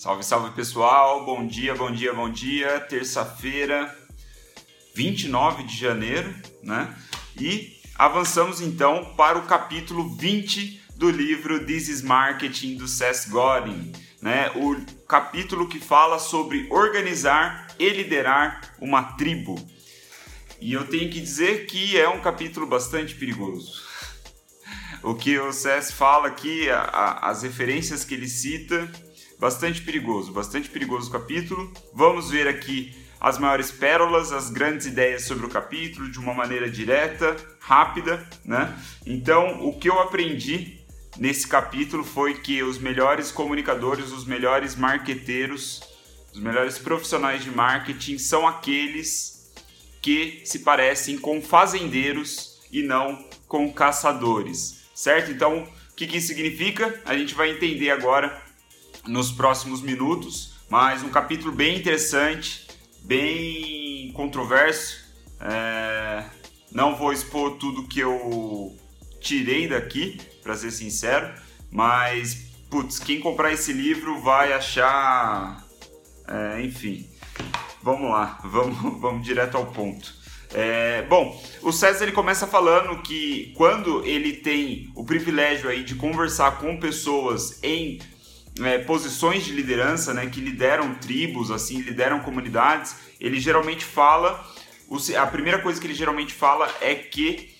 Salve, salve pessoal, bom dia, bom dia, bom dia. Terça-feira, 29 de janeiro, né? E avançamos então para o capítulo 20 do livro This is Marketing do Seth Godin, né? O capítulo que fala sobre organizar e liderar uma tribo. E eu tenho que dizer que é um capítulo bastante perigoso. O que o Seth fala aqui, a, a, as referências que ele cita, bastante perigoso, bastante perigoso o capítulo. Vamos ver aqui as maiores pérolas, as grandes ideias sobre o capítulo de uma maneira direta, rápida, né? Então, o que eu aprendi nesse capítulo foi que os melhores comunicadores, os melhores marqueteiros, os melhores profissionais de marketing são aqueles que se parecem com fazendeiros e não com caçadores, certo? Então, o que, que isso significa? A gente vai entender agora nos próximos minutos, mas um capítulo bem interessante, bem controverso. É... Não vou expor tudo que eu tirei daqui, para ser sincero, mas putz, quem comprar esse livro vai achar, é, enfim. Vamos lá, vamos, vamos direto ao ponto. É, bom, o César ele começa falando que quando ele tem o privilégio aí de conversar com pessoas em é, posições de liderança, né, que lideram tribos, assim, lideram comunidades, ele geralmente fala, a primeira coisa que ele geralmente fala é que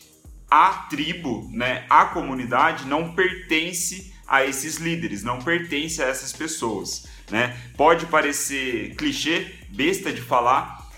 a tribo, né, a comunidade não pertence a esses líderes, não pertence a essas pessoas, né? Pode parecer clichê, besta de falar,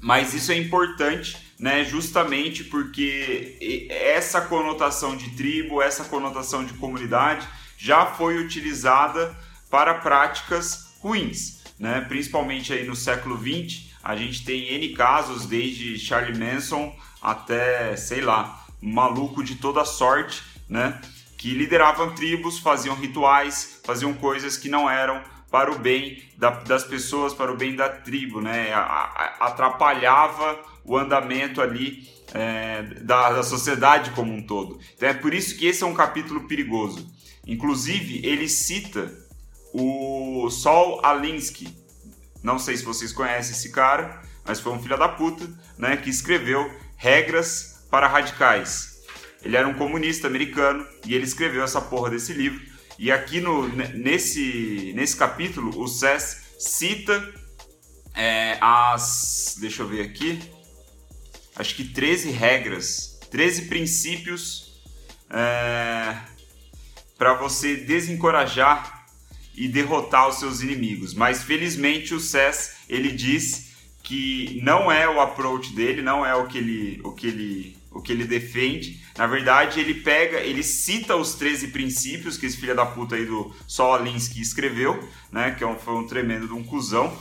mas isso é importante, né? Justamente porque essa conotação de tribo, essa conotação de comunidade já foi utilizada para práticas ruins, né? Principalmente aí no século 20, a gente tem N casos, desde Charlie Manson até, sei lá, maluco de toda sorte, né? Que lideravam tribos, faziam rituais, faziam coisas que não eram para o bem da, das pessoas, para o bem da tribo, né? Atrapalhava o andamento ali é, da, da sociedade como um todo. Então é por isso que esse é um capítulo perigoso. Inclusive, ele cita o Sol Alinsky. Não sei se vocês conhecem esse cara, mas foi um filho da puta, né, que escreveu Regras para Radicais. Ele era um comunista americano e ele escreveu essa porra desse livro. E aqui no, nesse, nesse capítulo, o Sess cita é, as. Deixa eu ver aqui. Acho que 13 regras, 13 princípios é, para você desencorajar e derrotar os seus inimigos. Mas felizmente o Cess ele diz que não é o approach dele, não é o que ele, o que ele, o que ele defende. Na verdade, ele pega, ele cita os 13 princípios que esse filho da puta aí do Sol Alinsky escreveu, né, que é um, foi um tremendo de um cuzão.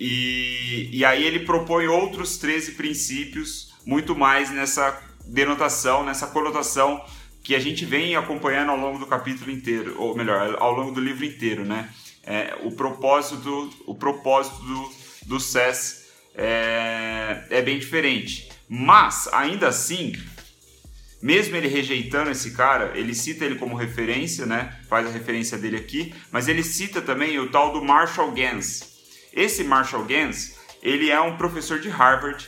E, e aí ele propõe outros 13 princípios, muito mais nessa denotação, nessa conotação que a gente vem acompanhando ao longo do capítulo inteiro, ou melhor, ao longo do livro inteiro, né? É, o propósito do, o propósito do, do SES é, é bem diferente. Mas, ainda assim, mesmo ele rejeitando esse cara, ele cita ele como referência, né? Faz a referência dele aqui, mas ele cita também o tal do Marshall Gans. Esse Marshall Gans, ele é um professor de Harvard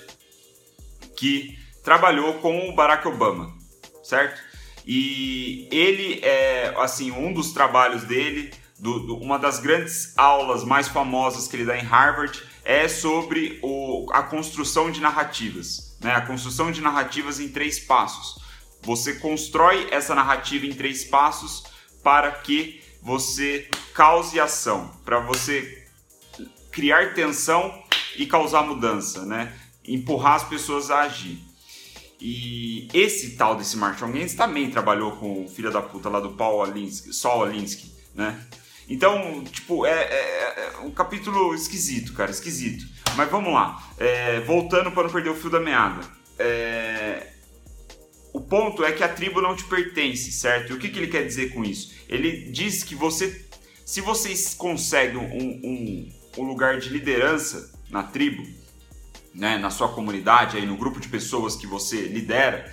que trabalhou com o Barack Obama, certo? E ele é, assim, um dos trabalhos dele, do, do, uma das grandes aulas mais famosas que ele dá em Harvard é sobre o, a construção de narrativas, né? A construção de narrativas em três passos. Você constrói essa narrativa em três passos para que você cause ação, para você criar tensão e causar mudança, né? Empurrar as pessoas a agir. E esse tal desse Marshall Gaines também trabalhou com o filho da puta lá do Paul Alinsky, Saul Alinsky, né? Então, tipo, é, é, é, um capítulo esquisito, cara, esquisito. Mas vamos lá. É, voltando para não perder o fio da meada. É, o ponto é que a tribo não te pertence, certo? E o que, que ele quer dizer com isso? Ele diz que você, se vocês conseguem um, um, um lugar de liderança na tribo, né, na sua comunidade, aí no grupo de pessoas que você lidera,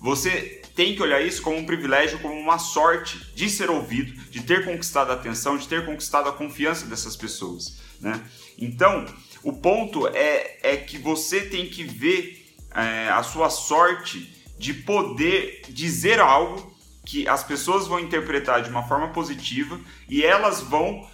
você tem que olhar isso como um privilégio, como uma sorte de ser ouvido, de ter conquistado a atenção, de ter conquistado a confiança dessas pessoas, né? Então, o ponto é, é que você tem que ver é, a sua sorte de poder dizer algo que as pessoas vão interpretar de uma forma positiva e elas vão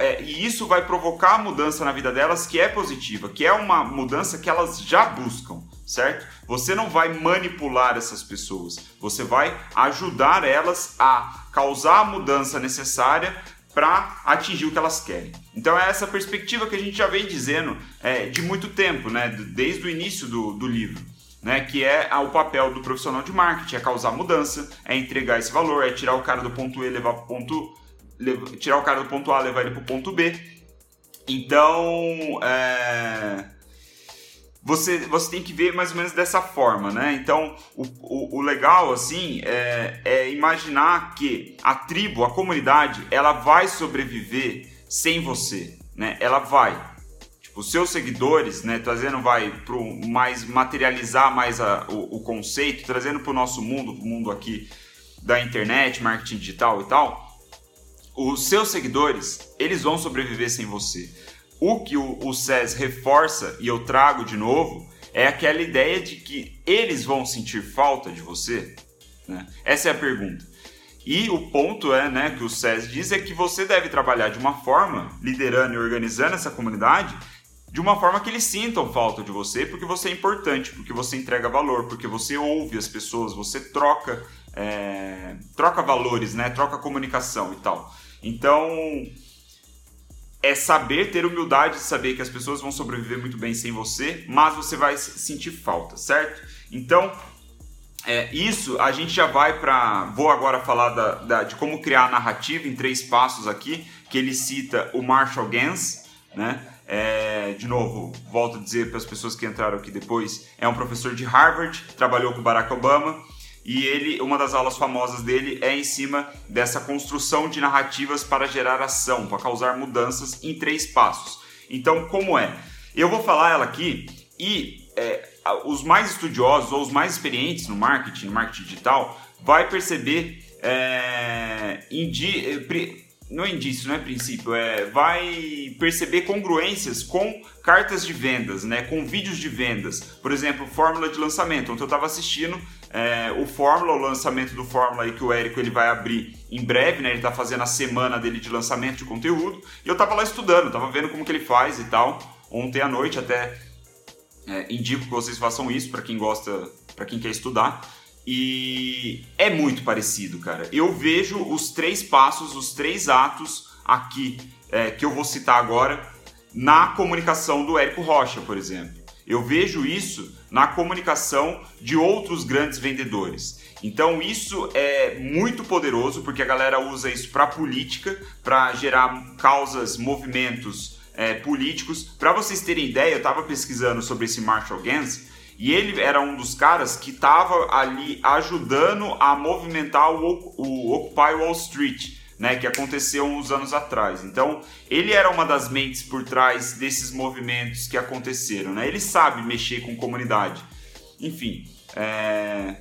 é, e isso vai provocar a mudança na vida delas que é positiva, que é uma mudança que elas já buscam, certo? Você não vai manipular essas pessoas, você vai ajudar elas a causar a mudança necessária para atingir o que elas querem. Então é essa perspectiva que a gente já vem dizendo é, de muito tempo, né? desde o início do, do livro. Né, que é o papel do profissional de marketing, é causar mudança, é entregar esse valor, é tirar o cara do ponto E, levar para o ponto tirar o cara do ponto A, levar ele para o ponto B. Então, é, você, você tem que ver mais ou menos dessa forma, né? Então, o, o, o legal, assim, é, é, imaginar que a tribo, a comunidade, ela vai sobreviver sem você, né? Ela vai. Tipo, os seus seguidores, né? Trazendo, vai, para mais materializar mais a, o, o conceito, trazendo para o nosso mundo, o mundo aqui da internet, marketing digital e tal, os seus seguidores, eles vão sobreviver sem você. O que o, o SES reforça, e eu trago de novo, é aquela ideia de que eles vão sentir falta de você. Né? Essa é a pergunta. E o ponto é, né, que o SES diz é que você deve trabalhar de uma forma, liderando e organizando essa comunidade, de uma forma que eles sintam falta de você, porque você é importante, porque você entrega valor, porque você ouve as pessoas, você troca, é, troca valores, né, troca comunicação e tal. Então, é saber ter humildade de saber que as pessoas vão sobreviver muito bem sem você, mas você vai sentir falta, certo? Então, é, isso a gente já vai para. Vou agora falar da, da, de como criar a narrativa em três passos aqui, que ele cita o Marshall Gans, né? É, de novo, volto a dizer para as pessoas que entraram aqui depois, é um professor de Harvard, trabalhou com Barack Obama e ele, uma das aulas famosas dele é em cima dessa construção de narrativas para gerar ação, para causar mudanças em três passos. Então, como é? Eu vou falar ela aqui e é, os mais estudiosos ou os mais experientes no marketing, no marketing digital, vai perceber é, indi não é indício, não é princípio, é vai perceber congruências com cartas de vendas, né, com vídeos de vendas. Por exemplo, fórmula de lançamento. Ontem eu estava assistindo é, o Fórmula, o lançamento do Fórmula aí que o Érico ele vai abrir em breve, né? Ele está fazendo a semana dele de lançamento de conteúdo. E eu estava lá estudando, estava vendo como que ele faz e tal. Ontem à noite até é, indico que vocês façam isso para quem gosta, para quem quer estudar. E é muito parecido, cara. Eu vejo os três passos, os três atos aqui é, que eu vou citar agora na comunicação do Érico Rocha, por exemplo. Eu vejo isso na comunicação de outros grandes vendedores. Então isso é muito poderoso porque a galera usa isso para política, para gerar causas, movimentos é, políticos. Para vocês terem ideia, eu estava pesquisando sobre esse Marshall Gans e ele era um dos caras que estava ali ajudando a movimentar o, o Occupy Wall Street, né, que aconteceu uns anos atrás. Então, ele era uma das mentes por trás desses movimentos que aconteceram. Né? Ele sabe mexer com comunidade. Enfim, é...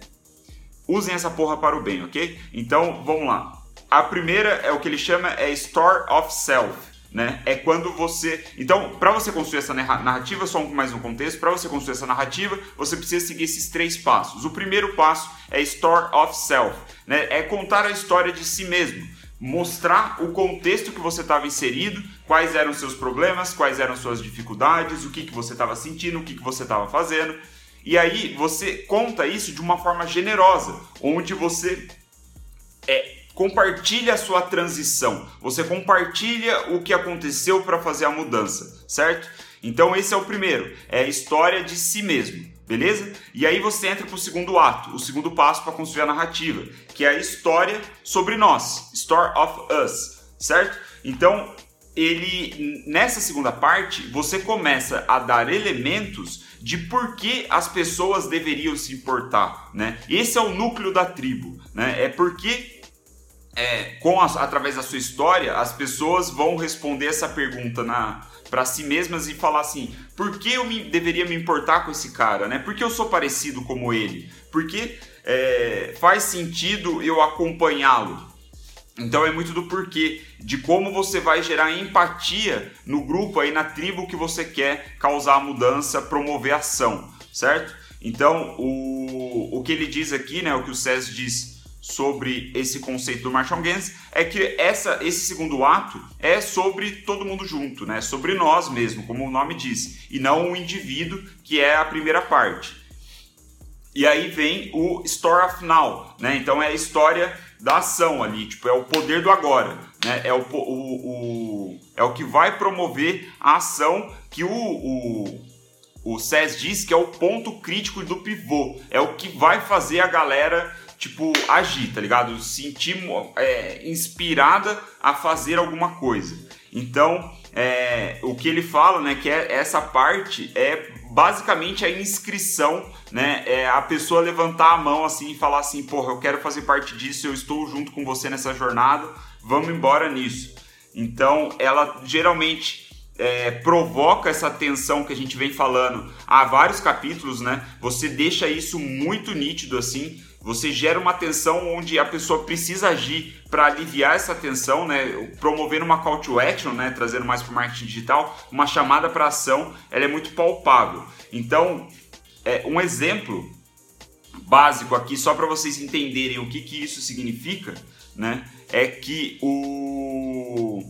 usem essa porra para o bem, ok? Então, vamos lá. A primeira é o que ele chama é Store of Self né? É quando você. Então, para você construir essa narrativa, só mais um contexto, para você construir essa narrativa, você precisa seguir esses três passos. O primeiro passo é Store of Self, né? É contar a história de si mesmo. Mostrar o contexto que você estava inserido, quais eram seus problemas, quais eram suas dificuldades, o que, que você estava sentindo, o que, que você estava fazendo. E aí você conta isso de uma forma generosa, onde você é, compartilha a sua transição, você compartilha o que aconteceu para fazer a mudança, certo? Então esse é o primeiro, é a história de si mesmo, beleza? E aí você entra para o segundo ato, o segundo passo para construir a narrativa, que é a história sobre nós, Story of Us, certo? Então ele nessa segunda parte você começa a dar elementos de por que as pessoas deveriam se importar, né? Esse é o núcleo da tribo, né? É porque é, com a, através da sua história, as pessoas vão responder essa pergunta na para si mesmas e falar assim: por que eu me, deveria me importar com esse cara, né? Por que eu sou parecido como ele? Porque é, faz sentido eu acompanhá-lo? Então é muito do porquê, de como você vai gerar empatia no grupo aí, na tribo que você quer causar mudança, promover ação, certo? Então o, o que ele diz aqui, né, o que o César diz sobre esse conceito do Marshall Gans é que essa, esse segundo ato é sobre todo mundo junto, né? Sobre nós mesmo, como o nome diz, e não o indivíduo, que é a primeira parte. E aí vem o Story of Now, né? Então é a história da ação ali, tipo, é o poder do agora, né? É o, o, o é o que vai promover a ação que o, o, o SES diz que é o ponto crítico do pivô, é o que vai fazer a galera tipo, agir, tá ligado? Sentir é, inspirada a fazer alguma coisa. Então, é, o que ele fala, né, que é essa parte é basicamente a inscrição, né, é a pessoa levantar a mão assim e falar assim, porra, eu quero fazer parte disso, eu estou junto com você nessa jornada, vamos embora nisso. Então, ela geralmente é, provoca essa tensão que a gente vem falando há vários capítulos, né? Você deixa isso muito nítido assim você gera uma tensão onde a pessoa precisa agir para aliviar essa tensão, né? Promovendo uma call to action, né? Trazendo mais para o marketing digital, uma chamada para ação, ela é muito palpável. Então, é, um exemplo básico aqui, só para vocês entenderem o que, que isso significa, né? É que o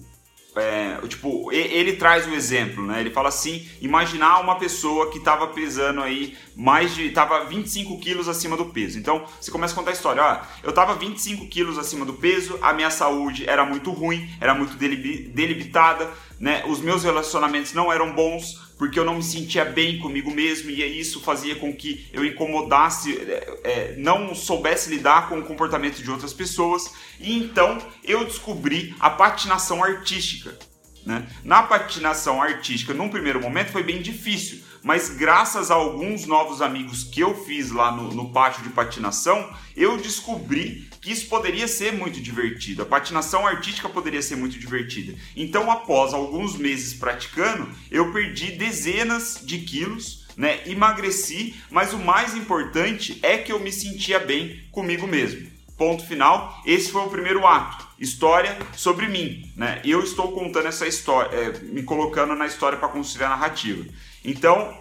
é, tipo, ele traz o exemplo, né? Ele fala assim: imaginar uma pessoa que estava pesando aí mais de. estava 25 quilos acima do peso. Então você começa a contar a história: ó, eu estava 25 quilos acima do peso, a minha saúde era muito ruim, era muito delimitada, né? Os meus relacionamentos não eram bons, porque eu não me sentia bem comigo mesmo e isso fazia com que eu incomodasse, é, é, não soubesse lidar com o comportamento de outras pessoas. E então eu descobri a patinação artística. Né? Na patinação artística, num primeiro momento, foi bem difícil, mas graças a alguns novos amigos que eu fiz lá no, no pátio de patinação, eu descobri que isso poderia ser muito divertido, a patinação artística poderia ser muito divertida. Então, após alguns meses praticando, eu perdi dezenas de quilos, né? Emagreci, mas o mais importante é que eu me sentia bem comigo mesmo. Ponto final. Esse foi o primeiro ato. História sobre mim, né? Eu estou contando essa história, é, me colocando na história para construir a narrativa. Então,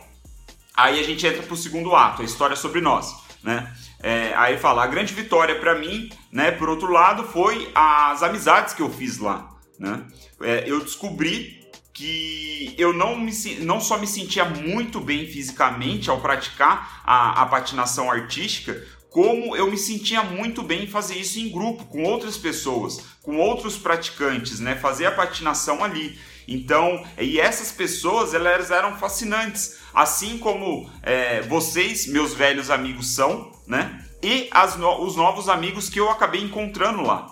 aí a gente entra para o segundo ato, a história sobre nós, né? É, aí fala, a grande vitória para mim, né, por outro lado, foi as amizades que eu fiz lá, né? É, eu descobri que eu não, me, não só me sentia muito bem fisicamente ao praticar a, a patinação artística, como eu me sentia muito bem em fazer isso em grupo, com outras pessoas, com outros praticantes, né? Fazer a patinação ali. Então, e essas pessoas, elas eram fascinantes, assim como é, vocês, meus velhos amigos, são, né? E as no os novos amigos que eu acabei encontrando lá,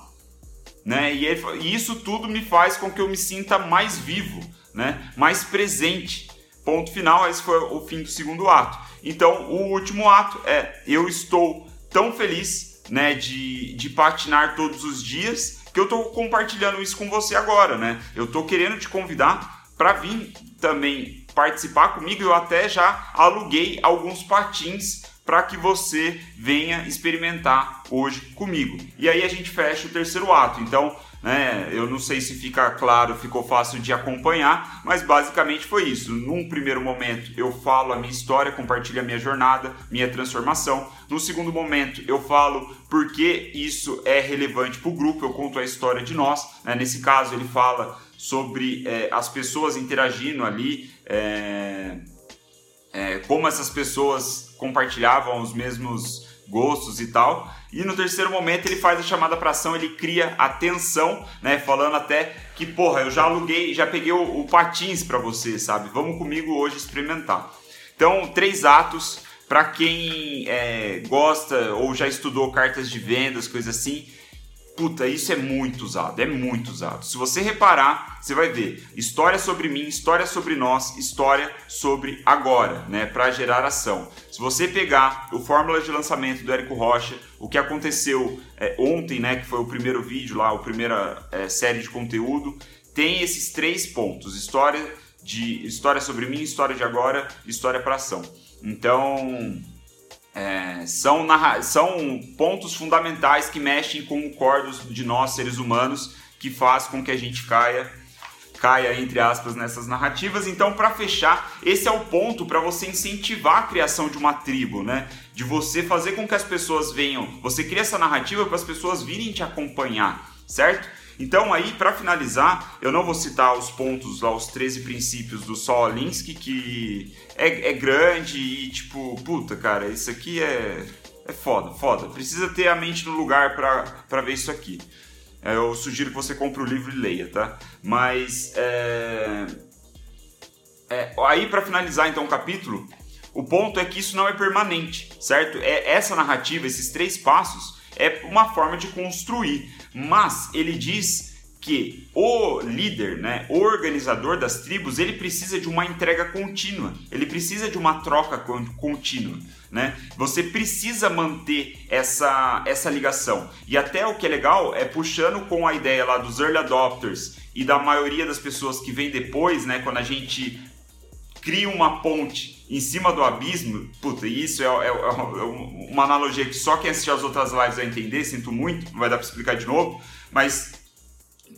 né? E, ele, e isso tudo me faz com que eu me sinta mais vivo, né? Mais presente. Ponto final, esse foi o fim do segundo ato. Então, o último ato é eu estou tão feliz, né, de, de patinar todos os dias que eu estou compartilhando isso com você agora, né? Eu estou querendo te convidar para vir também participar comigo. Eu até já aluguei alguns patins para que você venha experimentar hoje comigo. E aí a gente fecha o terceiro ato. Então, né, eu não sei se fica claro, ficou fácil de acompanhar, mas basicamente foi isso. Num primeiro momento eu falo a minha história, compartilho a minha jornada, minha transformação. No segundo momento eu falo por que isso é relevante para o grupo, eu conto a história de nós. Né? Nesse caso ele fala sobre é, as pessoas interagindo ali. É, é, como essas pessoas compartilhavam os mesmos gostos e tal. E no terceiro momento ele faz a chamada para ação, ele cria a tensão, né? Falando até que, porra, eu já aluguei, já peguei o, o patins para você, sabe? Vamos comigo hoje experimentar. Então, três atos para quem é, gosta ou já estudou cartas de vendas, coisa assim Puta, isso é muito usado, é muito usado. Se você reparar, você vai ver história sobre mim, história sobre nós, história sobre agora, né, para gerar ação. Se você pegar o fórmula de lançamento do Érico Rocha, o que aconteceu é, ontem, né, que foi o primeiro vídeo lá, a primeira é, série de conteúdo, tem esses três pontos: história de história sobre mim, história de agora, história para ação. Então, é, são, são pontos fundamentais que mexem com o core de nós, seres humanos, que faz com que a gente caia caia entre aspas nessas narrativas. Então, para fechar, esse é o ponto para você incentivar a criação de uma tribo, né? De você fazer com que as pessoas venham, você cria essa narrativa para as pessoas virem te acompanhar, certo? Então aí, para finalizar, eu não vou citar os pontos lá, os 13 princípios do Sol Alinsky, que é, é grande e tipo, puta, cara, isso aqui é, é foda, foda. Precisa ter a mente no lugar para ver isso aqui. É, eu sugiro que você compre o livro e leia, tá? Mas, é... É, aí para finalizar então o capítulo, o ponto é que isso não é permanente, certo? É essa narrativa, esses três passos, é uma forma de construir. Mas ele diz que o líder, né, o organizador das tribos, ele precisa de uma entrega contínua, ele precisa de uma troca contínua, né? Você precisa manter essa, essa ligação. E até o que é legal é puxando com a ideia lá dos early adopters e da maioria das pessoas que vem depois, né, quando a gente cria uma ponte em cima do abismo, puta, isso é, é, é, uma analogia que só quem assistiu as outras lives vai entender, sinto muito, não vai dar para explicar de novo, mas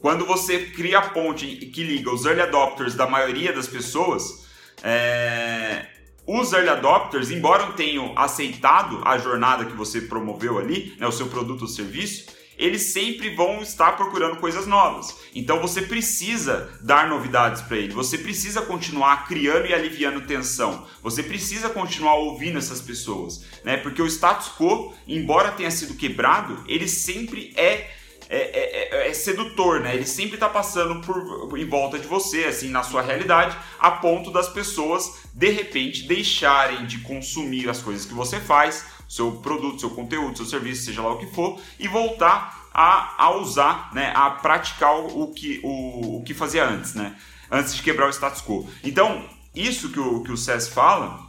quando você cria a ponte que liga os early adopters da maioria das pessoas, é... os early adopters, embora tenham aceitado a jornada que você promoveu ali, né, o seu produto ou serviço, eles sempre vão estar procurando coisas novas. Então você precisa dar novidades para ele, você precisa continuar criando e aliviando tensão, você precisa continuar ouvindo essas pessoas, né? Porque o status quo, embora tenha sido quebrado, ele sempre é é, é, é, é, sedutor, né? Ele sempre está passando por em volta de você, assim, na sua realidade, a ponto das pessoas de repente deixarem de consumir as coisas que você faz, seu produto, seu conteúdo, seu serviço, seja lá o que for, e voltar a, a usar, né? A praticar o que, o, o que fazia antes, né? Antes de quebrar o status quo. Então, isso que o, que o Cés fala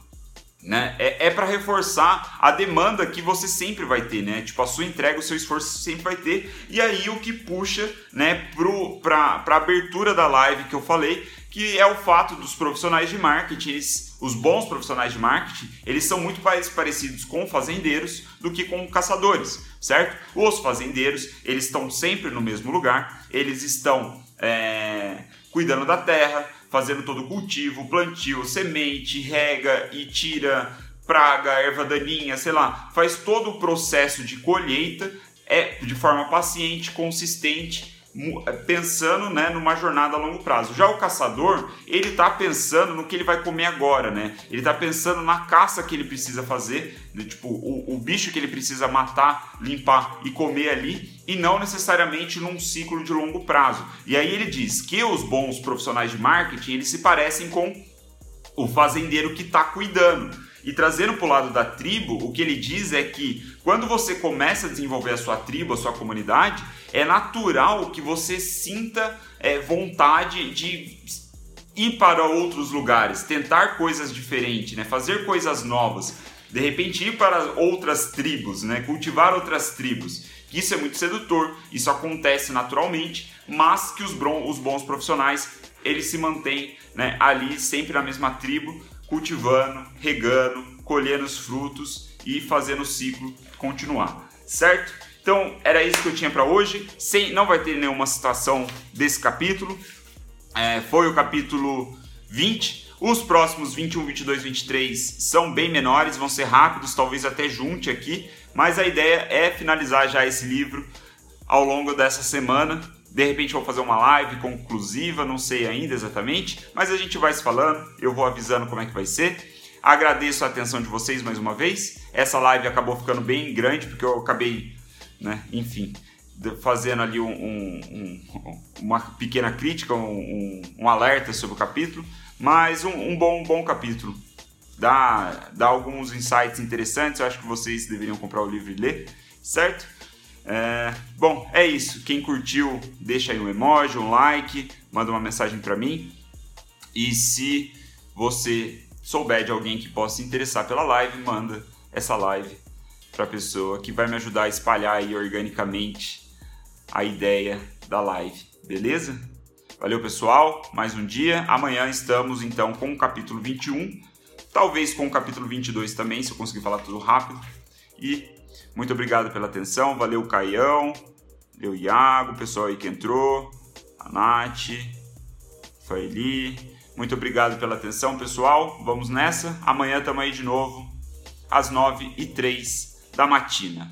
né? É, é para reforçar a demanda que você sempre vai ter, né? Tipo, a sua entrega, o seu esforço sempre vai ter. E aí o que puxa, né, para a abertura da live que eu falei, que é o fato dos profissionais de marketing, eles, os bons profissionais de marketing, eles são muito mais parecidos com fazendeiros do que com caçadores, certo? Os fazendeiros, eles estão sempre no mesmo lugar, eles estão é, cuidando da terra, fazendo todo o cultivo, plantio, semente, rega e tira praga, erva daninha, sei lá, faz todo o processo de colheita é de forma paciente, consistente pensando né, numa jornada a longo prazo. Já o caçador, ele está pensando no que ele vai comer agora, né? Ele está pensando na caça que ele precisa fazer, né? tipo, o, o bicho que ele precisa matar, limpar e comer ali, e não necessariamente num ciclo de longo prazo. E aí ele diz que os bons profissionais de marketing, eles se parecem com o fazendeiro que está cuidando. E trazendo para o lado da tribo, o que ele diz é que quando você começa a desenvolver a sua tribo, a sua comunidade, é natural que você sinta é, vontade de ir para outros lugares, tentar coisas diferentes, né? fazer coisas novas, de repente ir para outras tribos, né? cultivar outras tribos. Isso é muito sedutor, isso acontece naturalmente, mas que os, os bons profissionais eles se mantêm né, ali sempre na mesma tribo, cultivando, regando, colhendo os frutos e fazendo o ciclo continuar, certo? Então era isso que eu tinha para hoje. Sem, não vai ter nenhuma citação desse capítulo. É, foi o capítulo 20. Os próximos 21, 22, 23 são bem menores, vão ser rápidos, talvez até junte aqui. Mas a ideia é finalizar já esse livro ao longo dessa semana de repente vou fazer uma live conclusiva, não sei ainda exatamente, mas a gente vai se falando, eu vou avisando como é que vai ser. Agradeço a atenção de vocês mais uma vez. Essa live acabou ficando bem grande porque eu acabei, né, enfim, fazendo ali um, um, um, uma pequena crítica, um, alerta sobre o capítulo, mas um, bom, bom capítulo. Dá, dá alguns insights interessantes, eu acho que vocês deveriam comprar o livro e ler, certo? É, bom, é isso. Quem curtiu, deixa aí um emoji, um like, manda uma mensagem para mim. E se você souber de alguém que possa se interessar pela live, manda essa live para a pessoa que vai me ajudar a espalhar aí organicamente a ideia da live, beleza? Valeu, pessoal. Mais um dia. Amanhã estamos então com o capítulo 21 talvez com o capítulo 22 também, se eu conseguir falar tudo rápido. E muito obrigado pela atenção, valeu Caião, valeu Iago, o pessoal aí que entrou, a Nath, Faeli. Muito obrigado pela atenção, pessoal. Vamos nessa. Amanhã estamos aí de novo, às 9 e 3 da matina.